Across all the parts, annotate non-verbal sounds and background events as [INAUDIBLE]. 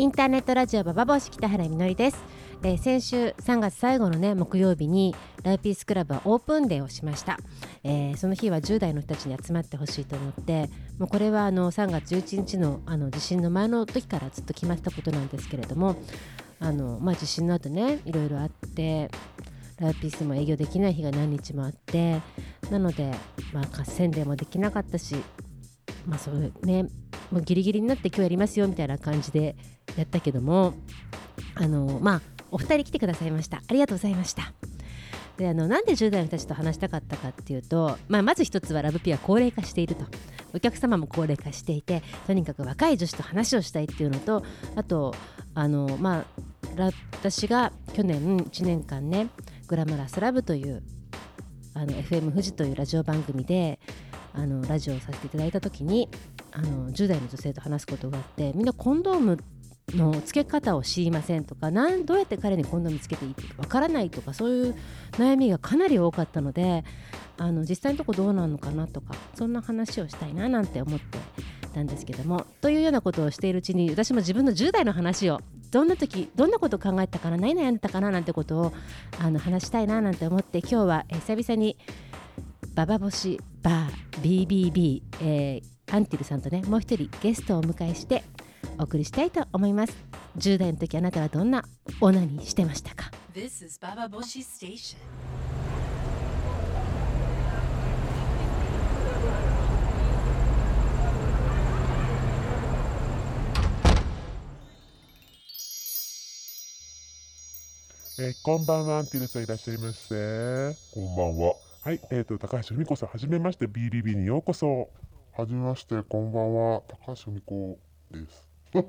インターネットラジオババボシ北原みのりです、えー先週3月最後のね木曜日にライピースクラブはオープンデーをしました、えーその日は10代の人たちに集まってほしいと思ってもうこれはあの3月11日のあの地震の前の時からずっと決まったことなんですけれどもあの、まあ、地震の後ねいろいろあってライピースも営業できない日が何日もあってなので、まあ、宣伝もできなかったしまあそうねもうギリギリになって今日やりますよみたいな感じでやったけどもあのまあお二人来てくださいました。ありがとうございました。であのなんで10代の人たちと話したかったかっていうと、まあ、まず一つはラブピア高齢化していると。お客様も高齢化していてとにかく若い女子と話をしたいっていうのとあとあのまあ私が去年1年間ねグラマラスラブというあの FM 富士というラジオ番組であのラジオをさせていただいた時にあの10代の女性と話すことがあってみんなコンドームの付け方を知りませんとかなんどうやって彼にコンドームつけていいかわからないとかそういう悩みがかなり多かったのであの実際のとこどうなのかなとかそんな話をしたいななんて思ってたんですけどもというようなことをしているうちに私も自分の10代の話をどんな時どんなことを考えたかな何悩んでたかななんてことをあの話したいななんて思って今日は、久々にババボシバー BBB、えーアンティルさんとねもう一人ゲストをお迎えしてお送りしたいと思います10代の時あなたはどんなオナニーしてましたか？This is Baba Boshi Station. えーこんばんは、アンティルさんいらっしゃいませ。こんばんは。はい、えっ、と、高橋文子さん、はじめまして、BBB にようこそ。はじめまして、こんばんは。高橋美子です。[LAUGHS]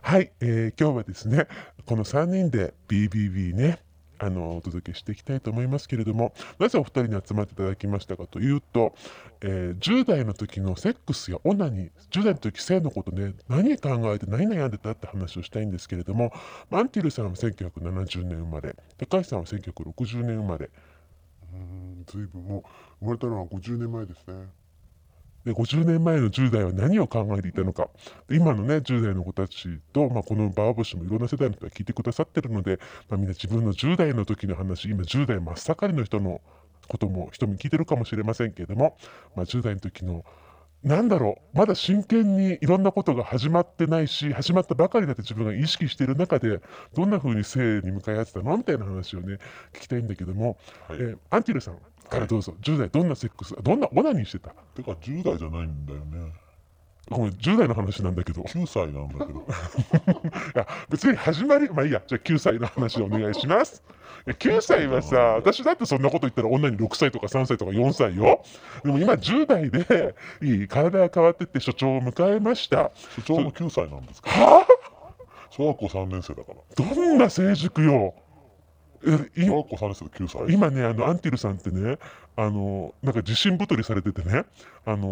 はい、えー今日はですね、この3人で BBB ね、あの、お届けしていきたいと思いますけれども、なぜお二人に集まっていただきましたかというと、えー10代の時のセックスやオナニー、10代の時性のことね、何考えて何悩んでたって話をしたいんですけれども、アンティルさんは1970年生まれ、高橋さんは1960年生まれ、うーん、ずいぶんもう生まれたのは50年前ですね。で50年前の10代は何を考えていたのか今のね10代の子たちと、まあ、このバーボッシもいろんな世代の人が聞いてくださってるので、まあ、みんな自分の10代の時の話今10代真っ盛りの人のことも人も聞いてるかもしれませんけれども、まあ、10代の時のなんだろうまだ真剣にいろんなことが始まってないし始まったばかりだって自分が意識している中でどんな風に性に向かい合ってたの？みたいな話をね聞きたいんだけども、はい。えーアンティルさんからどうぞ、10代どんなセックスどんなオナニーしてた？てか、10代じゃないんだよね。ごめん、10代の話なんだけど。い9歳なんだけど。[LAUGHS] や、別に始まり、まあいいや、じゃあ9歳の話お願いします。いや9歳はさ、私だってそんなこと言ったら女に6歳とか3歳とか4歳よ。でも今10代で、いい、体が変わってって所長を迎えました。所長も9歳なんですか？は小学校3年生だから。あどんな成熟よ。えい小学校3年生で9歳？今ね、あの、アンティルさんってね、あの、なんか自信太りされててね、あの、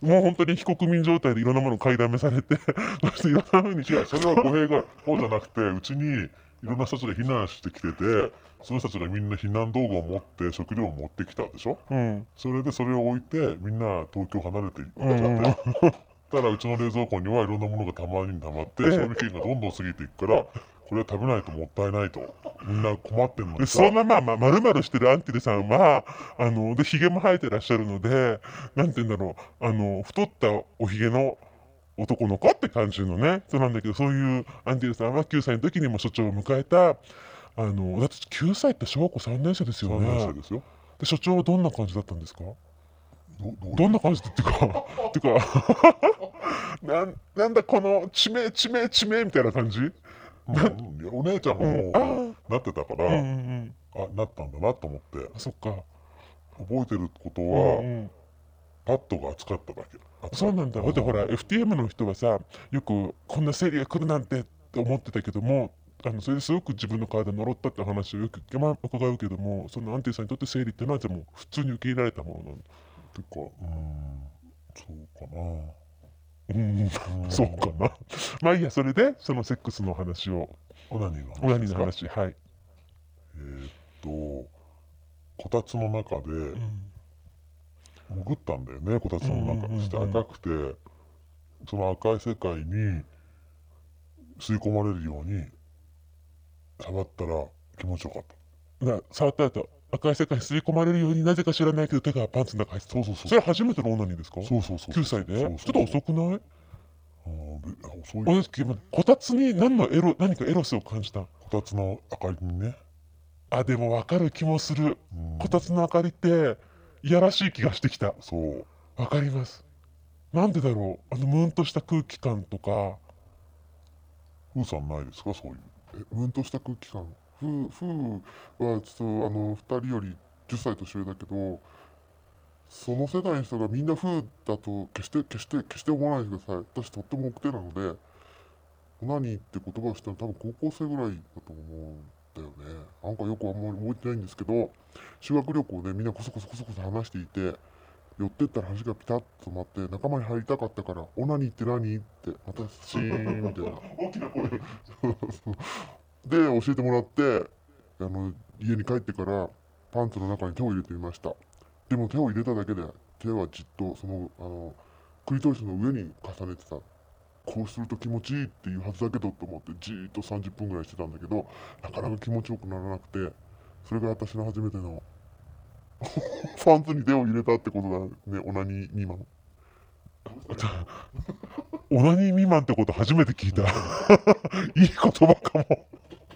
もう本当に非国民状態でいろんなものを買いだめされて、そしていろんな風に、いや、それは語弊が、そうじゃなくて、うちにいろんな人たちが避難してきてて、その人たちがみんな避難道具を持って食料を持ってきたでしょ？うん、それでそれを置いて、みんな東京離れていっちゃって。うん。うんたらうちの冷蔵庫にはいろんなものがたまに溜まって、ええ。賞味期限がどんどん過ぎていくから、これは食べないともったいないと。みんな困ってんので。そんなまあまあ、まるまるしてるアンティルさんは、あの、で、髭も生えてらっしゃるので、なんて言うんだろう、あの、太ったお髭の男の子って感じのね、そうなんだけど、そういうアンティルさんは9歳の時にも所長を迎えた、あの、だって9歳って小学校3年生ですよ3ね。年生ですよ。で所長はどんな感じだったんですか？どんな感じっていうか、っていうか、[LAUGHS] なんなんだこの地名地名地名みたいな感じ？お姉ちゃんももう、あなってたかうんうら、んあ、なったんだなと思って、あ、そっか。覚えてることうは、んうんパッドが熱かっただけ。そうなんだ。だってほら、FTM の人はさ、よくこんな生理が来るなんてって思ってたけども、あのそれですごく自分の体に呪ったって話をよく、まあ、伺うけども、そのアンティさんにとって生理ってのはじゃあもう普通に受け入れられたものなんだ。てか、うーん、そうかな。うん、そうかな。まあいいや、それで、そのセックスの話を、オナニーのオナニーの話、はい。えーっと、こたつの中でうん。潜ったんだよね、こたつの中。そして赤くて、その赤い世界に、吸い込まれるように触ったら気持ちよかった。な触った後赤い世界に吸い込まれるようになぜか知らないけど手がパンツの中に入ってそうそうそう。それ初めてのオナニーですか？そうそうそう9歳で？そうそうちょっと遅くない？こたつに何のエロ何かエロスを感じた？こたつの明かりにね。あでも分かる気もする。うん。こたつの明かりっていやらしい気がしてきた。そう。わかります。なんでだろう？あのムーンとした空気感とか。ふーさんないですか？そういう。えムーンとした空気感ふうふうはちょっとあの2人より10歳年上だけどその世代の人がみんなふうだと決して決して決して思わないでください。私とっても奥手なのでオナニーって言葉を知ったの多分高校生ぐらいだと思うんだよね。なんかよくあんまり覚えてないんですけど修学旅行でみんなこそこそこそこそ話していて寄ってったら話がピタッと止まって仲間に入りたかったから「オナニーって何?」ってまたシーンみたいな。[LAUGHS] 大きな声 [LAUGHS] で教えてもらってあの家に帰ってからパンツの中に手を入れてみました。でも手を入れただけで手はじっとそのあのクリトリスの上に重ねてた。こうすると気持ちいいっていうはずだけどと思ってじーっと30分ぐらいしてたんだけどなかなか気持ちよくならなくてそれが私の初めての [LAUGHS] パンツに手を入れたってことだねオナニー未満。[LAUGHS] オナニー未満ってこと初めて聞いた。[LAUGHS] いい言葉かも。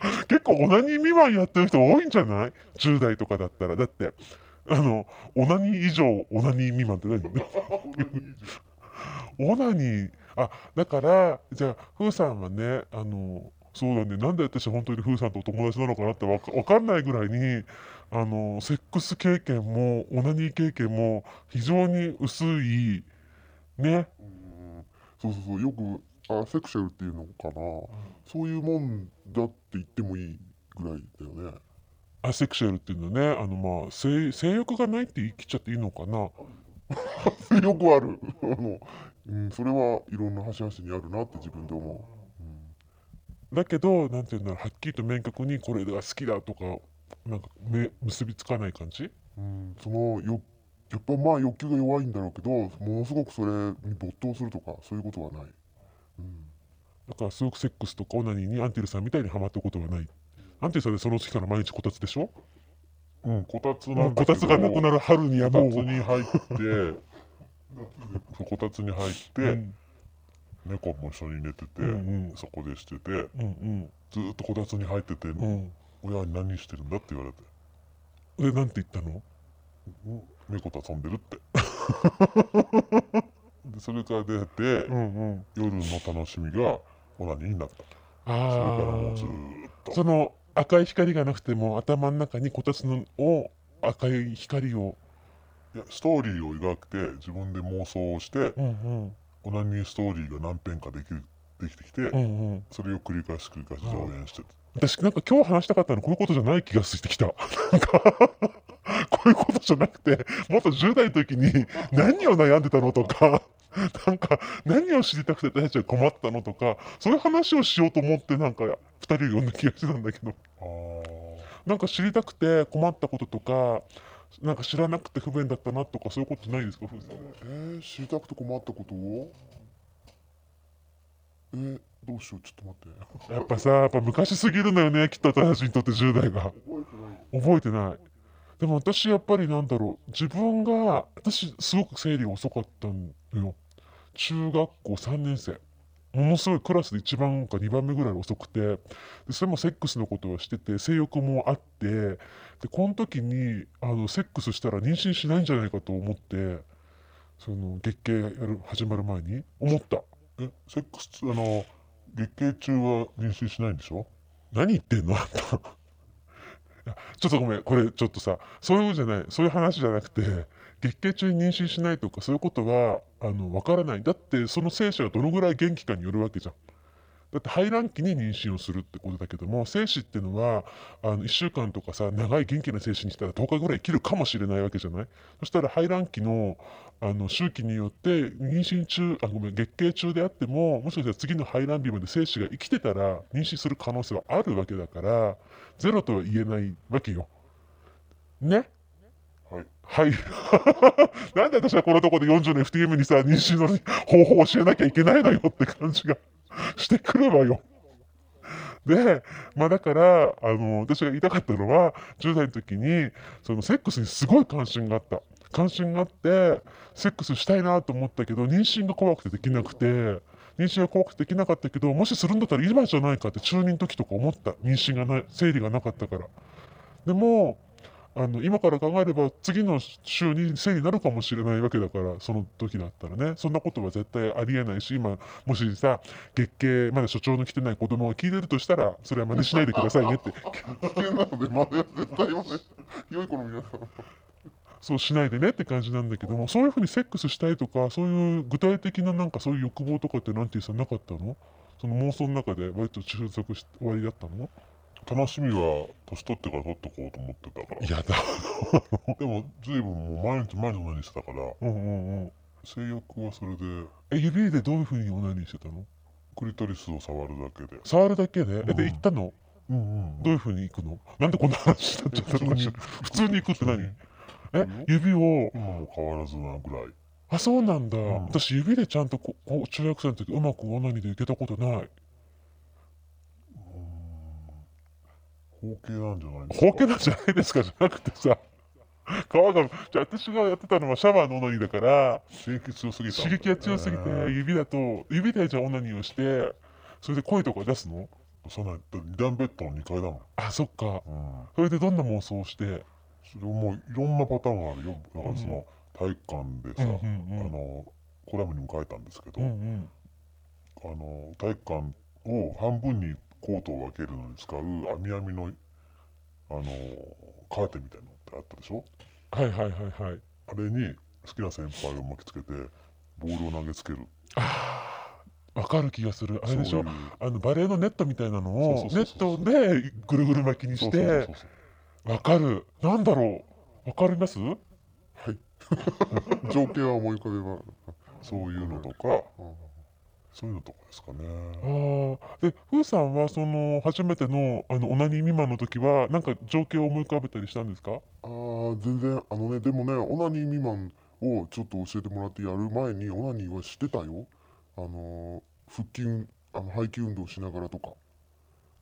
[LAUGHS] 結構オナニー未満やってる人多いんじゃない ?10 代とかだったら。だってあのオナニー以上オナニー未満って何？[LAUGHS] オナニー。あだからじゃあフーさんはねあのそうだね。なんで私本当にフーさんとお友達なのかなってわかんないぐらいにあのセックス経験もオナニー経験も非常に薄いね。うん。そうそうそう。よくあセクシャルっていうのかな、そういうもんだって言ってもいいぐらいだよね。アセクシュアルっていうのはね。あのまあ性性欲がないって言い切っちゃっていいのかな。[LAUGHS] よくある。[LAUGHS] あの、うん、それはいろんな端々にあるなって自分で思だけどなんていうんだろう。はっきりと明確にこれが好きだとかなんかめ結びつかない感じ？う、うん、そのよやっぱまあ欲求が弱いんだろうけどものすごくそれに没頭するとかそういうことはない、うん、だからすごくセックスとかオナニーにアンティルさんみたいにハマったことはない。アンティルさんでその時から毎日こたつでしょ？うんこたつもなだけどうんこたつがなくなる春にはもう。こたつに入って。[LAUGHS] そうこたつに入って、うん。猫も一緒に寝てて、うんうん。そこでしててうんずーっとこたつに入ってて、うん。親に何してるんだって言われて。うんでなんて言ったの？猫と遊んでるって [LAUGHS] でそれから出て、うんうん。夜の楽しみがオナニーになったそれからもうずっと。あその赤い光がなくても頭の中にこたつのを赤い光をいやストーリーを描くて自分で妄想をしてうんうん。オナニーストーリーが何編かできるできてきて、うんうん。それを繰り返し繰り返し上演してて、私なんか今日話したかったのこういうことじゃない気がしてきた。[LAUGHS] なんかこういうことじゃなくてもっと10代の時に何を悩んでたのとか [LAUGHS] なんか何を知りたくて私たちは困ったのとかそういう話をしようと思ってなんか2人呼んだ気がしてたんだけど。なんか知りたくて困ったこととかなんか知らなくて不便だったなとかそういうことないですかふうさん。えー、知りたくて困ったこと？をえー、どうしようちょっと待って。やっぱさやっぱ昔すぎるのよねきっと私にとって10代が。覚えてない。でも私やっぱりなんだろう自分が私すごく生理が遅かったのよ中学校3年生。ものすごいクラスで1番か2番目ぐらい遅くて。でそれもセックスのことをしてて性欲もあって。でこの時にあのセックスしたら妊娠しないんじゃないかと思ってその月経やる始まる前に思った。えセックスあの月経中は妊娠しないんでしょ？何言ってんの？あんた。ちょっとごめん。これちょっとさそういうじゃない。そういう話じゃなくて月経中に妊娠しないとかそういうことはあの分からないだってその精子がどのぐらい元気かによるわけじゃんだって排卵期に妊娠をするってことだけども精子っていうのはあの1週間とかさ長い元気な精子にしたら10日ぐらい生きるかもしれないわけじゃない？そしたら排卵期のあの周期によって妊娠中あごめん月経中であってももしかしたら次の排卵日まで精子が生きてたら妊娠する可能性はあるわけだからゼロとは言えないわけよ。ね？はい。はい。[LAUGHS] なんで私はこのとこで40年 FTM にさ、妊娠の方法を教えなきゃいけないのよって感じがしてくるわよ。で、まあだから、あの、私が言いたかったのは、10代の時に、そのセックスにすごい関心があった。関心があって、セックスしたいなと思ったけど、妊娠が怖くてできなくて、妊娠が怖くてできなかったけど、もしするんだったら今じゃないかって中二の時とか思った。妊娠がない、生理がなかったから。でも、あの今から考えれば次の週に生になるかもしれないわけだからその時だったらねそんなことは絶対ありえないし今もしさ月経まだ所長の来てない子供が聞いてるとしたらそれは真似しないでくださいねって危険なので、まだ絶対言わない。良い子の皆さん。そうしないでねって感じなんだけどもそういうふうにセックスしたいとかそういう具体的ななんかそういう欲望とかってなんていうさなかったの？その妄想の中で割と収束し終わりだったの？楽しみは年取ってから取っとこうと思ってたから。やだ。[LAUGHS] でも、随分もう毎日毎日同じしてたから、うんうんうん。性欲はそれで、え指でどういうふうにオナニーしてたの？クリトリスを触るだけで。触るだけで？えうん。で行ったの？うんうんどういうふうに行くの？なんでこんな話になっちゃったの？普通に行く。って何？え指を？今も変わらずなぐらい。あそうなんだ、ん。私指でちゃんとこ中学生の時うまくオナニーで行けたことない包茎なんじゃないですか？包茎なんじゃないですか？じゃなくてさ皮がじゃあ私がやってたのはシャワーのオナニーだから刺激強すぎた刺激が強すぎて指だと指でじゃあオナニーをしてそれで声とか出すの？そんな二段ベッドの2階だもん。あそっか。うん。それでどんな妄想をして？それもいろんなパターンがあるよ。だからその、体育館でさ、うんうんうん。あの、コラムにも書いたんですけど、うんうん。あの、体育館を半分にコートを分けるのに使う網網の、あの、カーテンみたいなのってあったでしょ？はいはいはいはい。あれに好きな先輩を巻きつけて、ボールを投げつける。わかる気がする。あれでしょ？そうあのバレーのネットみたいなのをネットでぐるぐる巻きにしてそうそうわかる。なんだろう？わかります？はい。[LAUGHS] 情景は思い浮かべば。そういうのとか、うんそういうのとかですかね。あーでふーさんはその初めてのあのオナニー未満の時はなんか情景を思い浮かべたりしたんですか？ああ、全然、あのね、でもね、オナニー未満をちょっと教えてもらってやる前に、オナニーはしてたよ。あのー、腹筋運、あの背筋運動しながらとか、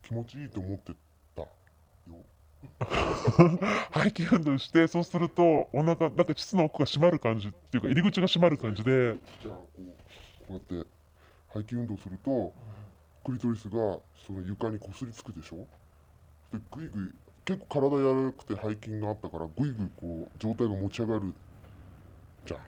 気持ちいいと思ってたよ。[LAUGHS] 背筋運動してそうするとお腹なんか膣の奥が閉まる感じっていうか入り口が閉まる感じでじゃあこうこうやって背筋運動するとクリトリスがその床にこすりつくでしょ？でグイグイ結構体柔らかくて背筋があったからグイグイこう状態が持ち上がるじゃん。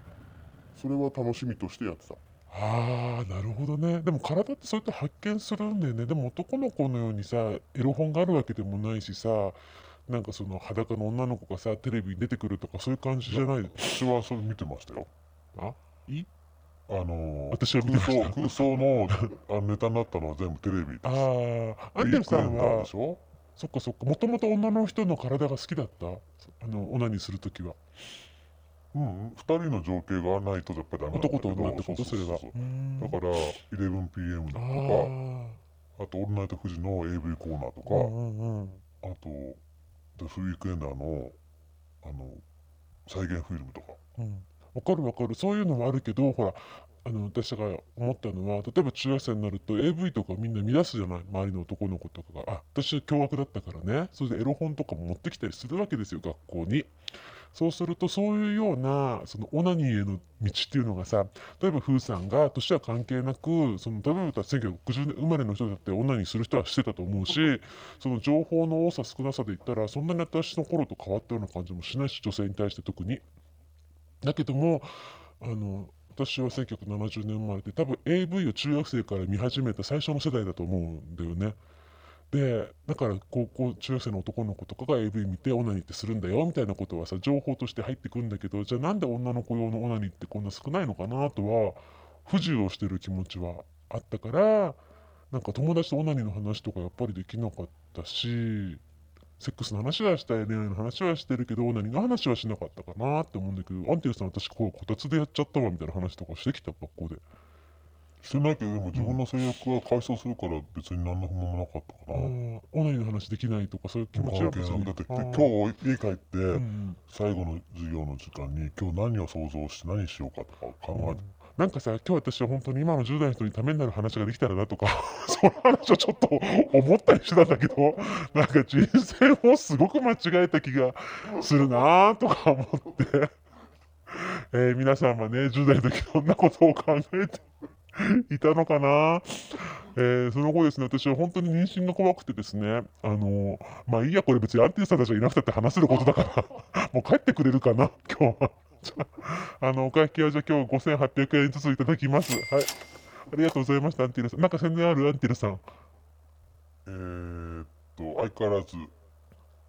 それは楽しみとしてやってた。ああなるほどね。でも体ってそうやって発見するんだよね。でも男の子のようにさエロ本があるわけでもないしさなんかその裸の女の子がさテレビに出てくるとかそういう感じじゃない私はそれ見てましたよ。あ？いい？あのー、私は見てました。空想空想の [LAUGHS] あのネタになったのは全部テレビです。ああアンデルさんはでしょ？そっかそっか。もともと女の人の体が好きだった？あのオナニーするときは。うん、二人の情景がないとやっぱりダメなんだ男と女ってこと？それは。だから 11pm とあかー。あと「オールナイトフジ」の AV コーナーとか、うんうんうん。あと「The フリークエンダーの」あの再現フィルムとか。うんわかるわかる。そういうのもあるけどほらあの私が思ったのは例えば中学生になると AV とかみんな見出すじゃない？周りの男の子とかが。あ私は共学だったからね。それでエロ本とかも持ってきたりするわけですよ学校に。そうするとそういうようなそのオナニーへの道っていうのがさ例えば風さんが年は関係なくその例えば1960年生まれの人だってオナニーする人はしてたと思うしその情報の多さ少なさで言ったらそんなに私の頃と変わったような感じもしないし女性に対して特に。だけどもあの私は1970年生まれで多分 AV を中学生から見始めた最初の世代だと思うんだよね。でだから高校中学生の男の子とかが AV 見てオナニーってするんだよみたいなことはさ情報として入ってくんだけどじゃあなんで女の子用のオナニーってこんな少ないのかなとは不自由をしてる気持ちはあったからなんか友達とオナニーの話とかやっぱりできなかったしセックスの話はしたい恋愛の話はしてるけどオナニーの話はしなかったかなって思うんだけどアンティルさん私こうこたつでやっちゃったわみたいな話とかしてきた学校でしてないけどでも自分の制約は解消するから別に何の不満もな。かったかあな、ーオナニーの話できないとかそういう気持ちは別に。だって今日家帰って、うん最後の授業の時間に今日何を想像して何しようかとか考えて、なんかさ今日私は本当に今の10代の人にためになる話ができたらなとか [LAUGHS] その話をちょっと思ったりしてたんだけどなんか人生をすごく間違えた気がするなーとか思って、えー皆さんはね10代の時どんなことを考えていたのかな、えーその後ですね私は本当に妊娠が怖くてですねあのーまあいいやこれ別にアンティさんたちがいなくたって話せることだからもう帰ってくれるかな今日は。あ [LAUGHS] あのお会計はじゃあ今日5800円ずついただきます。はい。ありがとうございました、アンティルさん。なんか宣伝あるアンティルさん？えー、っと、相変わらず、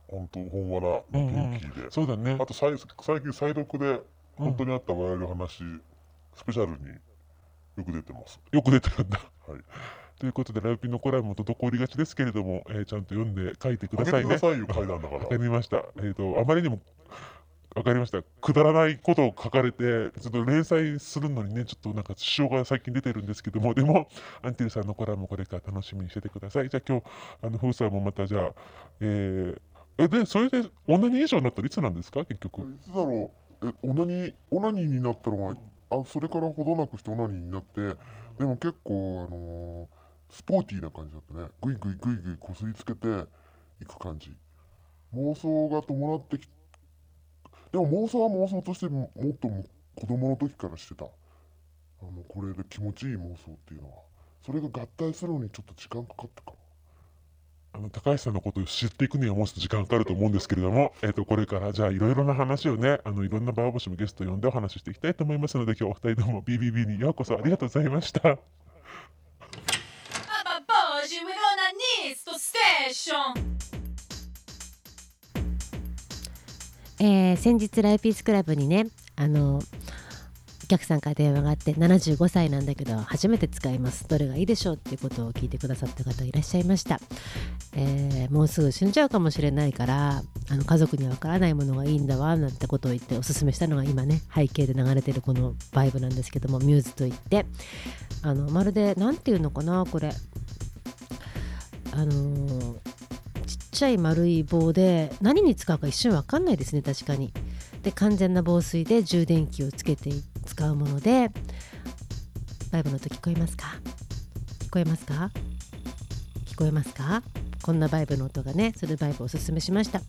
本当、本わらの元気で。そうだねあ。と最、最近、再読で、本当にあった笑える話、スペシャルによく出てます。よく出てるんだ。はい。ということで、ラウピのコラムも滞りがちですけれども、えーちゃんと読んで書いてくださいねあげてくだ。さいよ、階段だからわか。[LAUGHS] りました。えっ、と、あまりにも、わかりました。くだらないことを書かれて、ちょっと連載するのにね、ちょっとなんか支障が最近出てるんですけども、でも、アンティルさんのコラムもこれから楽しみにしててください。じゃあ今日、あの、フーさんもまたじゃあ、えー、で、それで、オナニー以上になったらいつなんですか？結局。いつだろうえオナニーオナニーになったのがあそれからほどなくしてオナニーになってでも結構あのースポーティーな感じだったねグイグイグイグイこすりつけていく感じ妄想が伴ってきてでも妄想は妄想としてももっとも子供の時からしてたあのこれで気持ちいい妄想っていうのはそれが合体するのにちょっと時間かかったかもあの高橋さんのことを知っていくにはもうちょっと時間かかると思うんですけれども、えっ、と、これからじゃあいろいろな話をね、あの、いろんなバーボシもゲストを呼んでお話ししていきたいと思いますので、今日お二人とも BBB にようこそありがとうございました。Baba Boji with Onanisto Station. えー先日ライピースクラブにねあのお客さんから電話があって75歳なんだけど初めて使います。どれがいいでしょうっていうことを聞いてくださった方いらっしゃいました、えーもうすぐ死んじゃうかもしれないからあの家族にはわからないものがいいんだわなんてことを言っておすすめしたのが今ね背景で流れてるこのバイブなんですけどもミューズといって。あのまるで何ていうのかなこれ。あのーちゃい丸い棒で何に使うか一瞬わかんないですね確かに。で完全な防水で充電器をつけて使うものでバイブの音聞こえますか？聞こえますか？聞こえますか？こんなバイブの音がねするバイブをおすすめしました。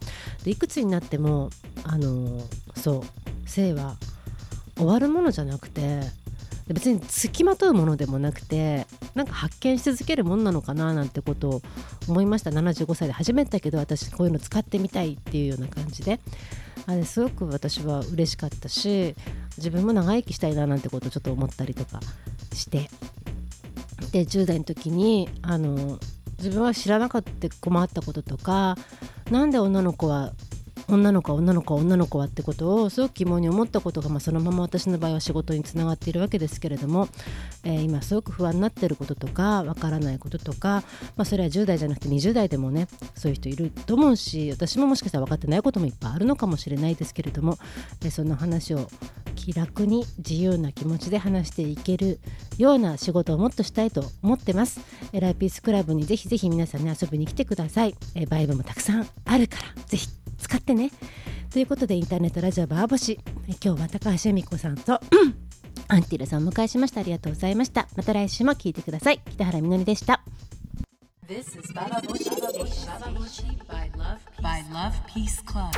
でいくつになってもあのそう性は終わるものじゃなくて別につきまとうものでもなくてなんか発見し続けるもんなのかななんてことを思いました。75歳で初めてだけど私こういうの使ってみたいっていうような感じで。あれすごく私は嬉しかったし自分も長生きしたいななんてことをちょっと思ったりとかして。で10代の時にあの自分は知らなかった困ったこととかなんで女の子は女の子は女の子は女の子はってことをすごく疑問に思ったことが、まあ、そのまま私の場合は仕事につながっているわけですけれども、えー今すごく不安になっていることとかわからないこととか、まあ、それは10代じゃなくて20代でもねそういう人いると思うし私ももしかしたら分かってないこともいっぱいあるのかもしれないですけれども、えーその話を気楽に自由な気持ちで話していけるような仕事をもっとしたいと思ってます。えーライピースクラブにぜひぜひ皆さんね遊びに来てください。えーバイブもたくさんあるからぜひ使ってね。ということでインターネットラジオバーボシ今日は高橋恵美子さんとアンティルさんを迎えしましたありがとうございましたまた来週も聞いてください北原みのりでした This is Baba Boshi Station. Baba Boshi by Love by Love Peace Club.